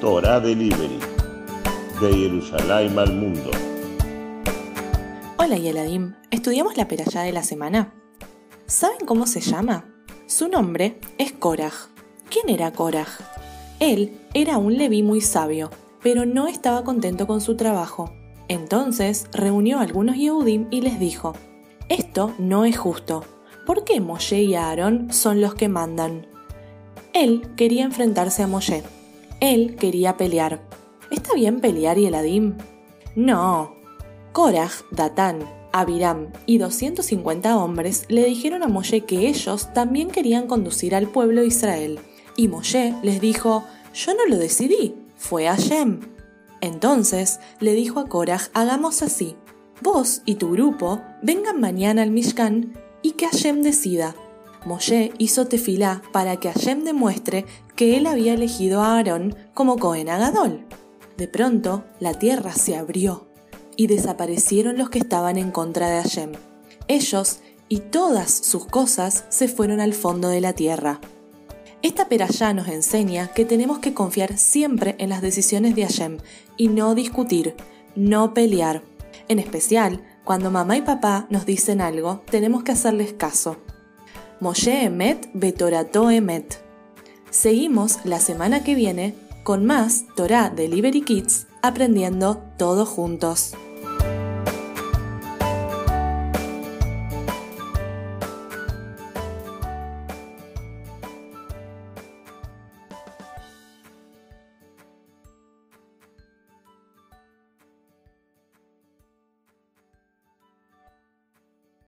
Torah Delivery, de Jerusalén al mundo. Hola Yeladim, ¿estudiamos la perashá de la semana? ¿Saben cómo se llama? Su nombre es Korach. ¿Quién era Korach? Él era un leví muy sabio, pero no estaba contento con su trabajo. Entonces reunió a algunos Yehudim y les dijo, esto no es justo. ¿Por qué Moshe y Aarón son los que mandan? Él quería enfrentarse a Moshe. Él quería pelear. ¿Está bien pelear y Eladim? No. Korach, Datán, Abiram y 250 hombres le dijeron a Moshe que ellos también querían conducir al pueblo de Israel. Y Moshe les dijo, yo no lo decidí, fue Hashem. Entonces le dijo a Korach, hagamos así, vos y tu grupo vengan mañana al Mishkan y que Hashem decida. Moshe hizo tefilá para que Hashem demuestre que él había elegido a Aarón como Cohen Agadol. De pronto, la tierra se abrió y desaparecieron los que estaban en contra de Hashem. Ellos y todas sus cosas se fueron al fondo de la tierra. Esta peralla nos enseña que tenemos que confiar siempre en las decisiones de Hashem y no discutir, no pelear. En especial, cuando mamá y papá nos dicen algo, tenemos que hacerles caso. Moshe Emet Betorato Emet. Seguimos la semana que viene con más Torah Delivery Kids aprendiendo todos juntos.